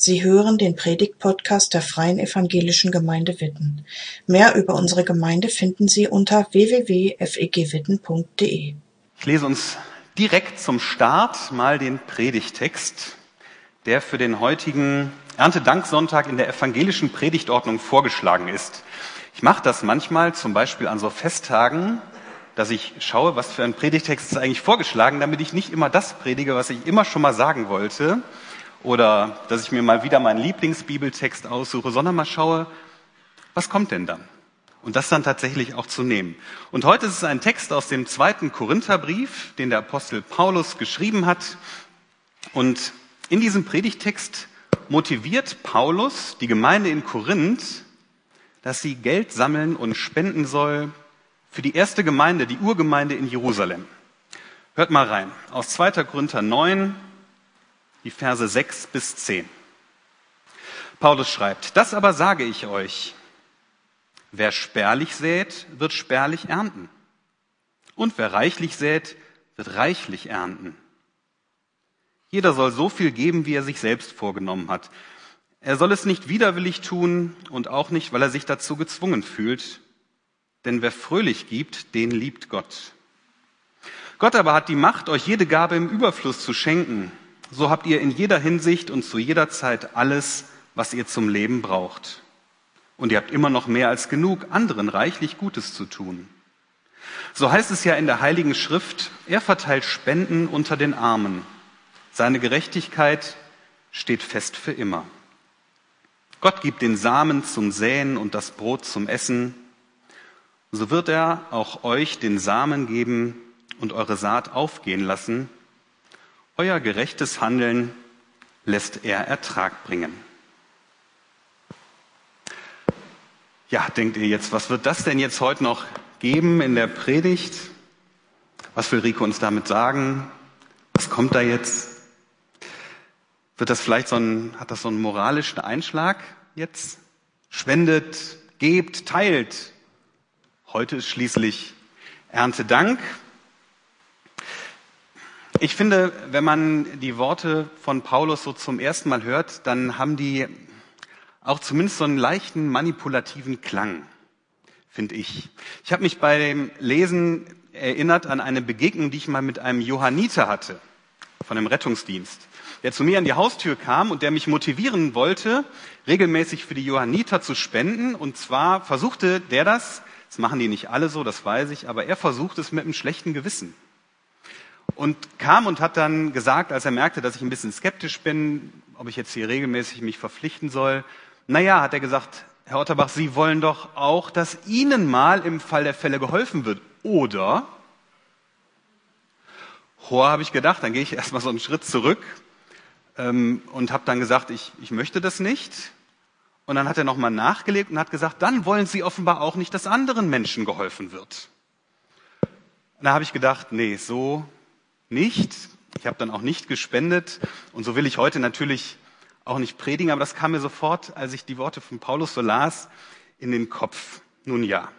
Sie hören den Predigt-Podcast der Freien Evangelischen Gemeinde Witten. Mehr über unsere Gemeinde finden Sie unter www.fegwitten.de. Ich lese uns direkt zum Start mal den Predigtext, der für den heutigen Erntedanksonntag in der evangelischen Predigtordnung vorgeschlagen ist. Ich mache das manchmal, zum Beispiel an so Festtagen, dass ich schaue, was für ein Predigtext ist eigentlich vorgeschlagen, damit ich nicht immer das predige, was ich immer schon mal sagen wollte, oder dass ich mir mal wieder meinen Lieblingsbibeltext aussuche, sondern mal schaue, was kommt denn dann? Und das dann tatsächlich auch zu nehmen. Und heute ist es ein Text aus dem zweiten Korintherbrief, den der Apostel Paulus geschrieben hat. Und in diesem Predigtext motiviert Paulus die Gemeinde in Korinth, dass sie Geld sammeln und spenden soll für die erste Gemeinde, die Urgemeinde in Jerusalem. Hört mal rein. Aus 2. Korinther 9, die Verse 6 bis 10. Paulus schreibt, das aber sage ich euch, wer spärlich sät, wird spärlich ernten. Und wer reichlich sät, wird reichlich ernten. Jeder soll so viel geben, wie er sich selbst vorgenommen hat. Er soll es nicht widerwillig tun und auch nicht, weil er sich dazu gezwungen fühlt. Denn wer fröhlich gibt, den liebt Gott. Gott aber hat die Macht, euch jede Gabe im Überfluss zu schenken so habt ihr in jeder Hinsicht und zu jeder Zeit alles, was ihr zum Leben braucht. Und ihr habt immer noch mehr als genug, anderen reichlich Gutes zu tun. So heißt es ja in der Heiligen Schrift, er verteilt Spenden unter den Armen. Seine Gerechtigkeit steht fest für immer. Gott gibt den Samen zum Säen und das Brot zum Essen. So wird er auch euch den Samen geben und eure Saat aufgehen lassen, euer gerechtes Handeln lässt er Ertrag bringen. Ja, denkt ihr jetzt, was wird das denn jetzt heute noch geben in der Predigt? Was will Rico uns damit sagen? Was kommt da jetzt? Wird das vielleicht so ein, hat das so einen moralischen Einschlag jetzt? Spendet, gebt, teilt. Heute ist schließlich Erntedank. Ich finde, wenn man die Worte von Paulus so zum ersten Mal hört, dann haben die auch zumindest so einen leichten manipulativen Klang, finde ich. Ich habe mich bei dem Lesen erinnert an eine Begegnung, die ich mal mit einem Johanniter hatte, von dem Rettungsdienst, der zu mir an die Haustür kam und der mich motivieren wollte, regelmäßig für die Johanniter zu spenden. Und zwar versuchte der das, das machen die nicht alle so, das weiß ich, aber er versucht es mit einem schlechten Gewissen und kam und hat dann gesagt, als er merkte, dass ich ein bisschen skeptisch bin, ob ich jetzt hier regelmäßig mich verpflichten soll, naja, hat er gesagt, Herr Otterbach, Sie wollen doch auch, dass Ihnen mal im Fall der Fälle geholfen wird, oder? Hoa, habe ich gedacht, dann gehe ich erstmal so einen Schritt zurück ähm, und habe dann gesagt, ich, ich möchte das nicht. Und dann hat er nochmal nachgelegt und hat gesagt, dann wollen Sie offenbar auch nicht, dass anderen Menschen geholfen wird. Und da habe ich gedacht, nee, so nicht. Ich habe dann auch nicht gespendet. Und so will ich heute natürlich auch nicht predigen, aber das kam mir sofort, als ich die Worte von Paulus so las, in den Kopf. Nun ja.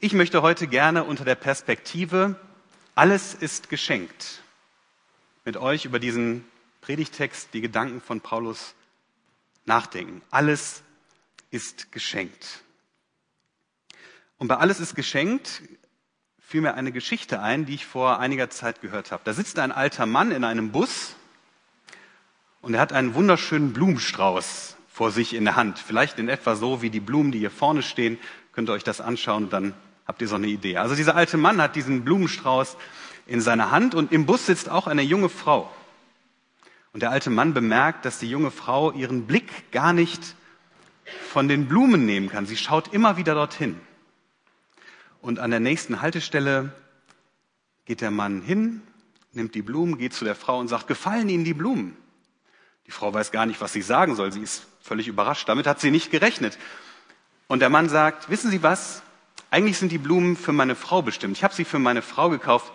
Ich möchte heute gerne unter der Perspektive, alles ist geschenkt, mit euch über diesen Predigtext, die Gedanken von Paulus nachdenken. Alles ist geschenkt. Und bei alles ist geschenkt fiel mir eine Geschichte ein, die ich vor einiger Zeit gehört habe. Da sitzt ein alter Mann in einem Bus und er hat einen wunderschönen Blumenstrauß vor sich in der Hand. Vielleicht in etwa so wie die Blumen, die hier vorne stehen. Könnt ihr euch das anschauen und dann habt ihr so eine Idee. Also dieser alte Mann hat diesen Blumenstrauß in seiner Hand und im Bus sitzt auch eine junge Frau. Und der alte Mann bemerkt, dass die junge Frau ihren Blick gar nicht von den Blumen nehmen kann. Sie schaut immer wieder dorthin. Und an der nächsten Haltestelle geht der Mann hin, nimmt die Blumen, geht zu der Frau und sagt, gefallen Ihnen die Blumen? Die Frau weiß gar nicht, was sie sagen soll. Sie ist völlig überrascht. Damit hat sie nicht gerechnet. Und der Mann sagt, wissen Sie was? Eigentlich sind die Blumen für meine Frau bestimmt. Ich habe sie für meine Frau gekauft,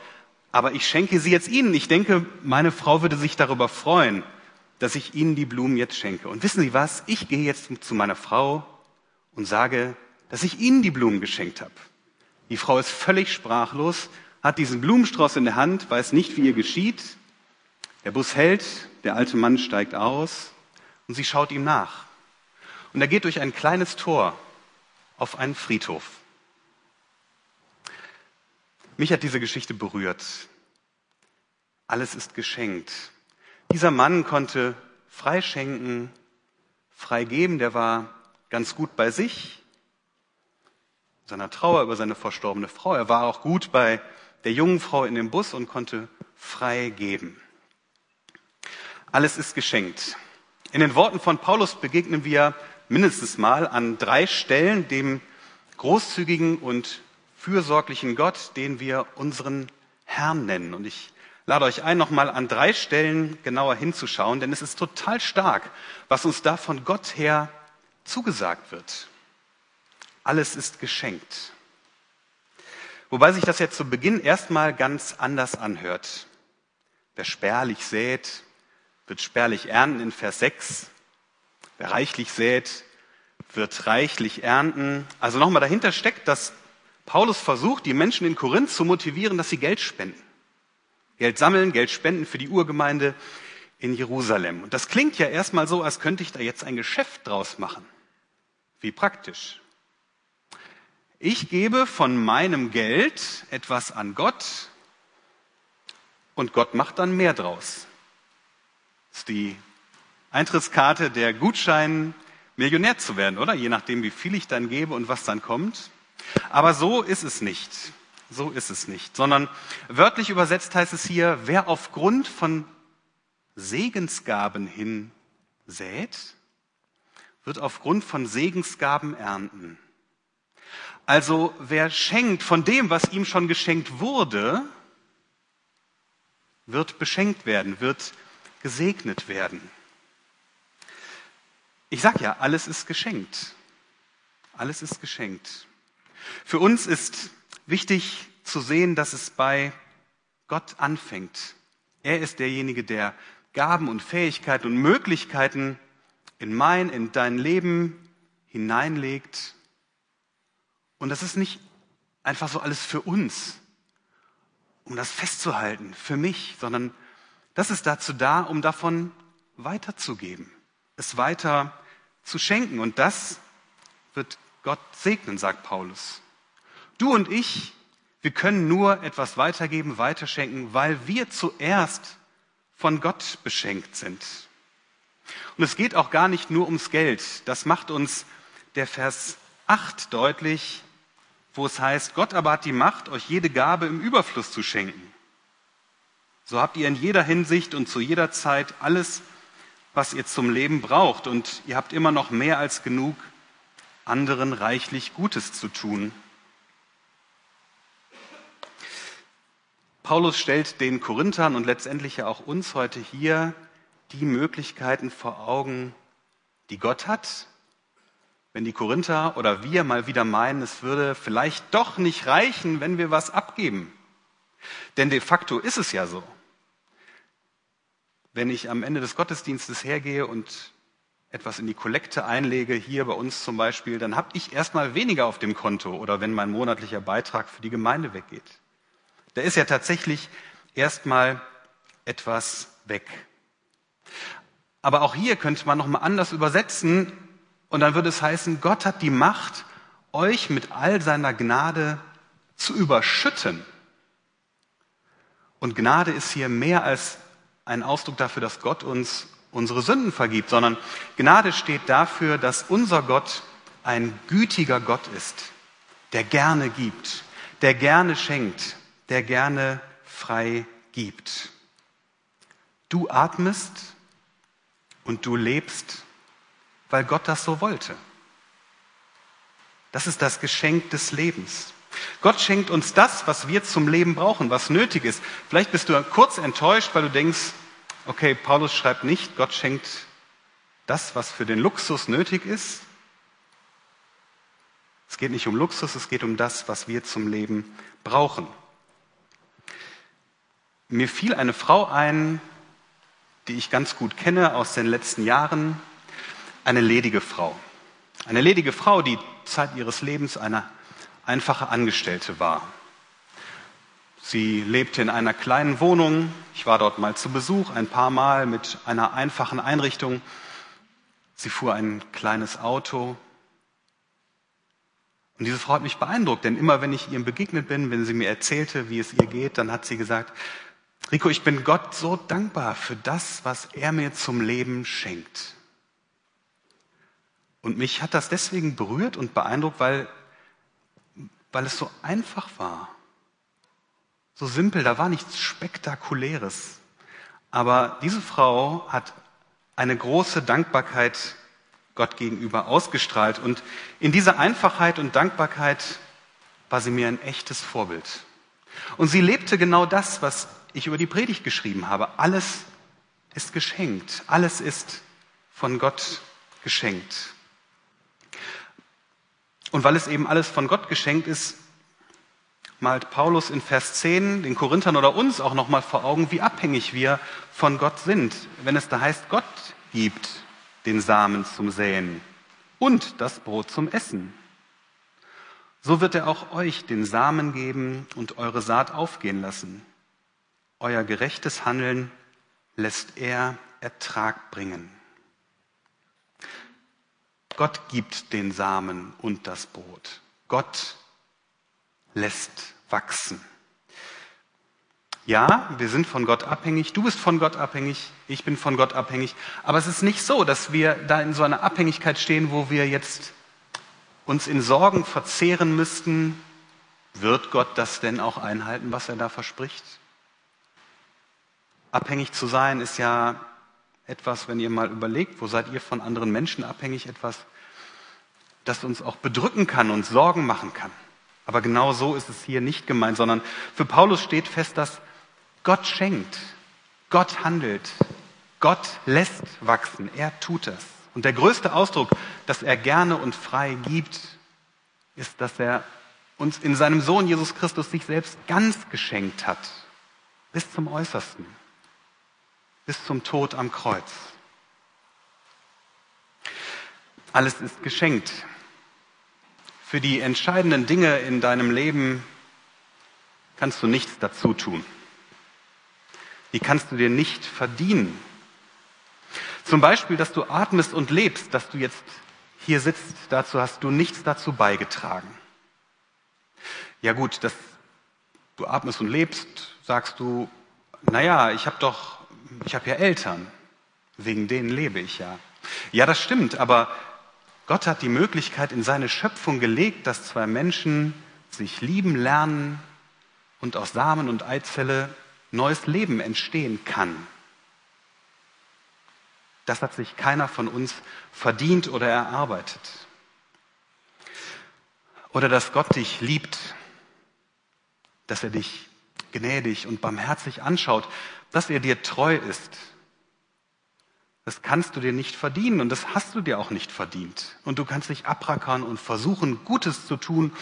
aber ich schenke sie jetzt Ihnen. Ich denke, meine Frau würde sich darüber freuen, dass ich Ihnen die Blumen jetzt schenke. Und wissen Sie was? Ich gehe jetzt zu meiner Frau und sage, dass ich Ihnen die Blumen geschenkt habe. Die Frau ist völlig sprachlos, hat diesen Blumenstrauß in der Hand, weiß nicht, wie ihr geschieht. Der Bus hält, der alte Mann steigt aus und sie schaut ihm nach. Und er geht durch ein kleines Tor auf einen Friedhof. Mich hat diese Geschichte berührt. Alles ist geschenkt. Dieser Mann konnte frei schenken, frei geben, der war ganz gut bei sich, seiner Trauer über seine verstorbene Frau. Er war auch gut bei der jungen Frau in dem Bus und konnte frei geben. Alles ist geschenkt. In den Worten von Paulus begegnen wir mindestens mal an drei Stellen dem großzügigen und fürsorglichen Gott, den wir unseren Herrn nennen. Und ich lade euch ein, nochmal an drei Stellen genauer hinzuschauen, denn es ist total stark, was uns da von Gott her zugesagt wird. Alles ist geschenkt. Wobei sich das jetzt zu Beginn erstmal ganz anders anhört. Wer spärlich sät, wird spärlich ernten in Vers 6. Wer reichlich sät, wird reichlich ernten. Also nochmal dahinter steckt, dass Paulus versucht, die Menschen in Korinth zu motivieren, dass sie Geld spenden. Geld sammeln, Geld spenden für die Urgemeinde in Jerusalem. Und das klingt ja erstmal so, als könnte ich da jetzt ein Geschäft draus machen. Wie praktisch. Ich gebe von meinem Geld etwas an Gott und Gott macht dann mehr draus. Das ist die Eintrittskarte der Gutschein, Millionär zu werden, oder? Je nachdem, wie viel ich dann gebe und was dann kommt. Aber so ist es nicht. So ist es nicht. Sondern wörtlich übersetzt heißt es hier, wer aufgrund von Segensgaben hin sät, wird aufgrund von Segensgaben ernten. Also wer schenkt von dem, was ihm schon geschenkt wurde, wird beschenkt werden, wird gesegnet werden. Ich sag ja, alles ist geschenkt. Alles ist geschenkt. Für uns ist wichtig zu sehen, dass es bei Gott anfängt. Er ist derjenige, der Gaben und Fähigkeiten und Möglichkeiten in mein, in dein Leben hineinlegt. Und das ist nicht einfach so alles für uns, um das festzuhalten, für mich, sondern das ist dazu da, um davon weiterzugeben, es weiter zu schenken. Und das wird Gott segnen, sagt Paulus. Du und ich, wir können nur etwas weitergeben, weiterschenken, weil wir zuerst von Gott beschenkt sind. Und es geht auch gar nicht nur ums Geld. Das macht uns der Vers 8 deutlich, wo es heißt, Gott aber hat die Macht, euch jede Gabe im Überfluss zu schenken. So habt ihr in jeder Hinsicht und zu jeder Zeit alles, was ihr zum Leben braucht. Und ihr habt immer noch mehr als genug, anderen reichlich Gutes zu tun. Paulus stellt den Korinthern und letztendlich ja auch uns heute hier die Möglichkeiten vor Augen, die Gott hat. Wenn die Korinther oder wir mal wieder meinen, es würde vielleicht doch nicht reichen, wenn wir was abgeben. Denn de facto ist es ja so wenn ich am Ende des Gottesdienstes hergehe und etwas in die Kollekte einlege, hier bei uns zum Beispiel, dann habe ich erstmal weniger auf dem Konto oder wenn mein monatlicher Beitrag für die Gemeinde weggeht. Da ist ja tatsächlich erstmal etwas weg. Aber auch hier könnte man nochmal anders übersetzen und dann würde es heißen, Gott hat die Macht, euch mit all seiner Gnade zu überschütten. Und Gnade ist hier mehr als ein Ausdruck dafür, dass Gott uns unsere Sünden vergibt, sondern Gnade steht dafür, dass unser Gott ein gütiger Gott ist, der gerne gibt, der gerne schenkt, der gerne frei gibt. Du atmest und du lebst, weil Gott das so wollte. Das ist das Geschenk des Lebens. Gott schenkt uns das, was wir zum Leben brauchen, was nötig ist. Vielleicht bist du kurz enttäuscht, weil du denkst, okay, Paulus schreibt nicht, Gott schenkt das, was für den Luxus nötig ist. Es geht nicht um Luxus, es geht um das, was wir zum Leben brauchen. Mir fiel eine Frau ein, die ich ganz gut kenne aus den letzten Jahren, eine ledige Frau. Eine ledige Frau, die Zeit ihres Lebens eine einfache Angestellte war. Sie lebte in einer kleinen Wohnung. Ich war dort mal zu Besuch, ein paar Mal mit einer einfachen Einrichtung. Sie fuhr ein kleines Auto. Und diese Frau hat mich beeindruckt, denn immer wenn ich ihr begegnet bin, wenn sie mir erzählte, wie es ihr geht, dann hat sie gesagt, Rico, ich bin Gott so dankbar für das, was er mir zum Leben schenkt. Und mich hat das deswegen berührt und beeindruckt, weil, weil es so einfach war. So simpel, da war nichts Spektakuläres. Aber diese Frau hat eine große Dankbarkeit Gott gegenüber ausgestrahlt. Und in dieser Einfachheit und Dankbarkeit war sie mir ein echtes Vorbild. Und sie lebte genau das, was ich über die Predigt geschrieben habe. Alles ist geschenkt. Alles ist von Gott geschenkt. Und weil es eben alles von Gott geschenkt ist, malt Paulus in Vers 10 den Korinthern oder uns auch nochmal vor Augen, wie abhängig wir von Gott sind. Wenn es da heißt, Gott gibt den Samen zum Säen und das Brot zum Essen. So wird er auch euch den Samen geben und eure Saat aufgehen lassen. Euer gerechtes Handeln lässt er Ertrag bringen. Gott gibt den Samen und das Brot. Gott lässt wachsen. Ja, wir sind von Gott abhängig, du bist von Gott abhängig, ich bin von Gott abhängig, aber es ist nicht so, dass wir da in so einer Abhängigkeit stehen, wo wir jetzt uns in Sorgen verzehren müssten, wird Gott das denn auch einhalten, was er da verspricht? Abhängig zu sein ist ja etwas, wenn ihr mal überlegt, wo seid ihr von anderen Menschen abhängig, etwas, das uns auch bedrücken kann und Sorgen machen kann. Aber genau so ist es hier nicht gemeint, sondern für Paulus steht fest, dass Gott schenkt, Gott handelt, Gott lässt wachsen, er tut es. Und der größte Ausdruck, dass er gerne und frei gibt, ist, dass er uns in seinem Sohn Jesus Christus sich selbst ganz geschenkt hat, bis zum Äußersten, bis zum Tod am Kreuz. Alles ist geschenkt. Für die entscheidenden Dinge in deinem Leben kannst du nichts dazu tun. Die kannst du dir nicht verdienen. Zum Beispiel, dass du atmest und lebst, dass du jetzt hier sitzt, dazu hast du nichts dazu beigetragen. Ja gut, dass du atmest und lebst, sagst du, naja, ich habe doch, ich habe ja Eltern, wegen denen lebe ich ja. Ja, das stimmt, aber Gott hat die Möglichkeit in seine Schöpfung gelegt, dass zwei Menschen sich lieben lernen und aus Samen und Eizelle neues Leben entstehen kann. Das hat sich keiner von uns verdient oder erarbeitet. Oder dass Gott dich liebt, dass er dich gnädig und barmherzig anschaut, dass er dir treu ist, das kannst du dir nicht verdienen und das hast du dir auch nicht verdient. Und du kannst dich abrackern und versuchen, Gutes zu tun,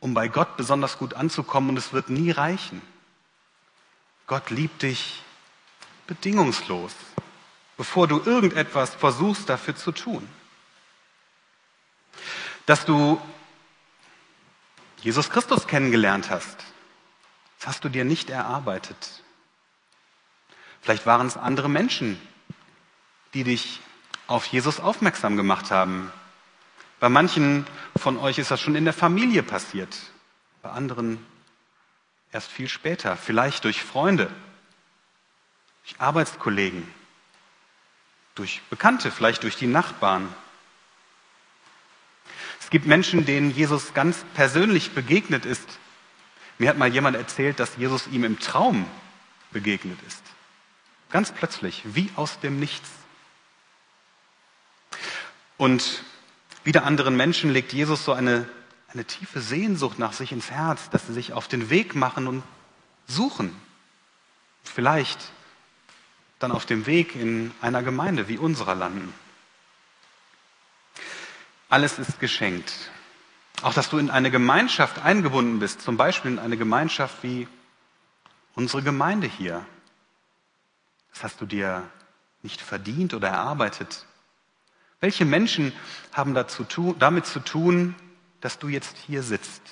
um bei Gott besonders gut anzukommen und es wird nie reichen. Gott liebt dich bedingungslos, bevor du irgendetwas versuchst dafür zu tun. Dass du Jesus Christus kennengelernt hast, das hast du dir nicht erarbeitet. Vielleicht waren es andere Menschen, die dich auf Jesus aufmerksam gemacht haben. Bei manchen von euch ist das schon in der Familie passiert, bei anderen erst viel später, vielleicht durch Freunde, durch Arbeitskollegen, durch Bekannte, vielleicht durch die Nachbarn. Es gibt Menschen, denen Jesus ganz persönlich begegnet ist. Mir hat mal jemand erzählt, dass Jesus ihm im Traum begegnet ist. Ganz plötzlich, wie aus dem Nichts. Und wieder anderen Menschen legt Jesus so eine, eine tiefe Sehnsucht nach sich ins Herz, dass sie sich auf den Weg machen und suchen. Vielleicht dann auf dem Weg in einer Gemeinde wie unserer landen. Alles ist geschenkt. Auch dass du in eine Gemeinschaft eingebunden bist, zum Beispiel in eine Gemeinschaft wie unsere Gemeinde hier. Das hast du dir nicht verdient oder erarbeitet. Welche Menschen haben dazu, damit zu tun, dass du jetzt hier sitzt?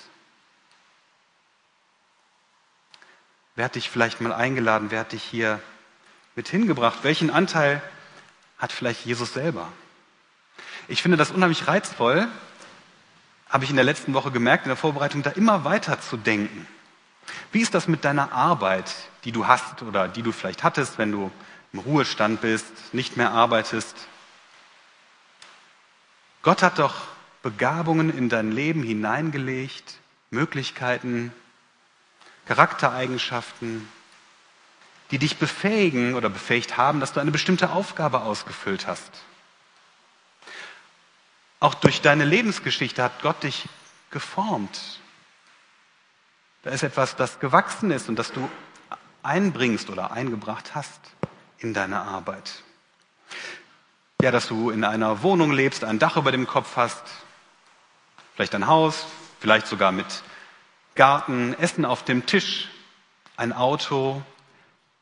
Wer hat dich vielleicht mal eingeladen? Wer hat dich hier mit hingebracht? Welchen Anteil hat vielleicht Jesus selber? Ich finde das unheimlich reizvoll, habe ich in der letzten Woche gemerkt, in der Vorbereitung, da immer weiter zu denken. Wie ist das mit deiner Arbeit, die du hast oder die du vielleicht hattest, wenn du im Ruhestand bist, nicht mehr arbeitest? Gott hat doch Begabungen in dein Leben hineingelegt, Möglichkeiten, Charaktereigenschaften, die dich befähigen oder befähigt haben, dass du eine bestimmte Aufgabe ausgefüllt hast. Auch durch deine Lebensgeschichte hat Gott dich geformt. Da ist etwas, das gewachsen ist und das du einbringst oder eingebracht hast in deine Arbeit. Ja, dass du in einer Wohnung lebst, ein Dach über dem Kopf hast, vielleicht ein Haus, vielleicht sogar mit Garten, Essen auf dem Tisch, ein Auto,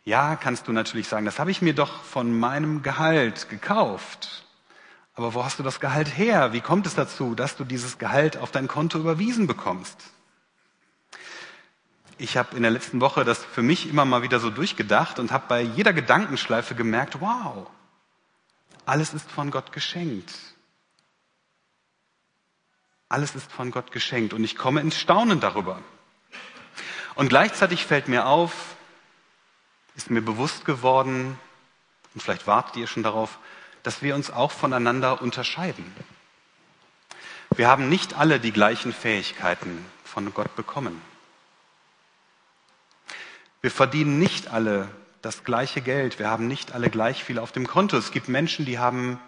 ja, kannst du natürlich sagen, das habe ich mir doch von meinem Gehalt gekauft. Aber wo hast du das Gehalt her? Wie kommt es dazu, dass du dieses Gehalt auf dein Konto überwiesen bekommst? Ich habe in der letzten Woche das für mich immer mal wieder so durchgedacht und habe bei jeder Gedankenschleife gemerkt, wow, alles ist von Gott geschenkt. Alles ist von Gott geschenkt und ich komme ins Staunen darüber. Und gleichzeitig fällt mir auf, ist mir bewusst geworden, und vielleicht wartet ihr schon darauf, dass wir uns auch voneinander unterscheiden. Wir haben nicht alle die gleichen Fähigkeiten von Gott bekommen. Wir verdienen nicht alle das gleiche Geld. Wir haben nicht alle gleich viel auf dem Konto. Es gibt Menschen, die haben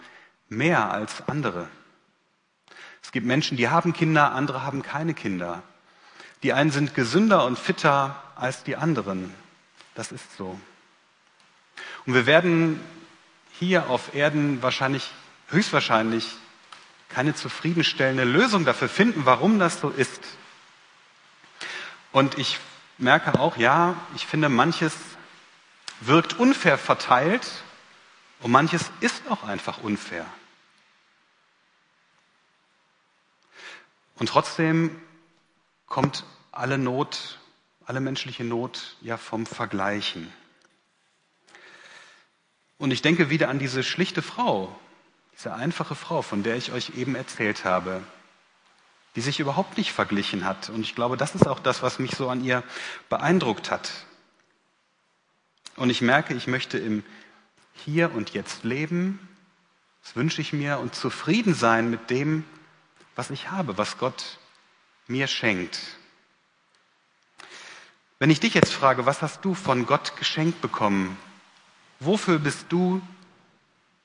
mehr als andere. Es gibt Menschen, die haben Kinder, andere haben keine Kinder. Die einen sind gesünder und fitter als die anderen. Das ist so. Und wir werden hier auf Erden wahrscheinlich, höchstwahrscheinlich keine zufriedenstellende Lösung dafür finden, warum das so ist. Und ich merke auch, ja, ich finde, manches wirkt unfair verteilt und manches ist auch einfach unfair. Und trotzdem kommt alle Not, alle menschliche Not ja vom Vergleichen. Und ich denke wieder an diese schlichte Frau, diese einfache Frau, von der ich euch eben erzählt habe, die sich überhaupt nicht verglichen hat. Und ich glaube, das ist auch das, was mich so an ihr beeindruckt hat. Und ich merke, ich möchte im Hier und Jetzt leben, das wünsche ich mir, und zufrieden sein mit dem, was ich habe, was Gott mir schenkt. Wenn ich dich jetzt frage, was hast du von Gott geschenkt bekommen? Wofür bist du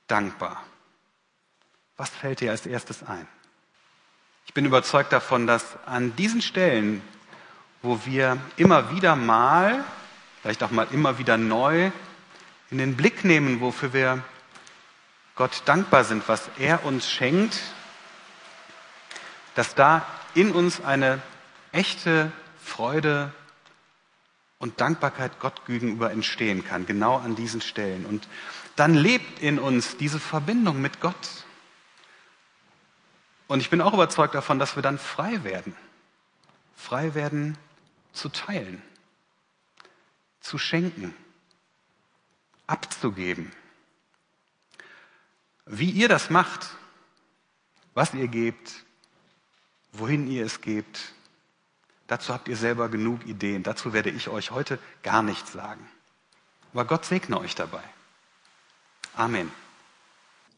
dankbar? Was fällt dir als erstes ein? Ich bin überzeugt davon, dass an diesen Stellen, wo wir immer wieder mal, vielleicht auch mal immer wieder neu in den Blick nehmen, wofür wir Gott dankbar sind, was er uns schenkt, dass da in uns eine echte Freude und Dankbarkeit Gott gegenüber entstehen kann, genau an diesen Stellen. Und dann lebt in uns diese Verbindung mit Gott. Und ich bin auch überzeugt davon, dass wir dann frei werden. Frei werden zu teilen, zu schenken, abzugeben. Wie ihr das macht, was ihr gebt, wohin ihr es gebt, dazu habt ihr selber genug Ideen. Dazu werde ich euch heute gar nichts sagen. Aber Gott segne euch dabei. Amen.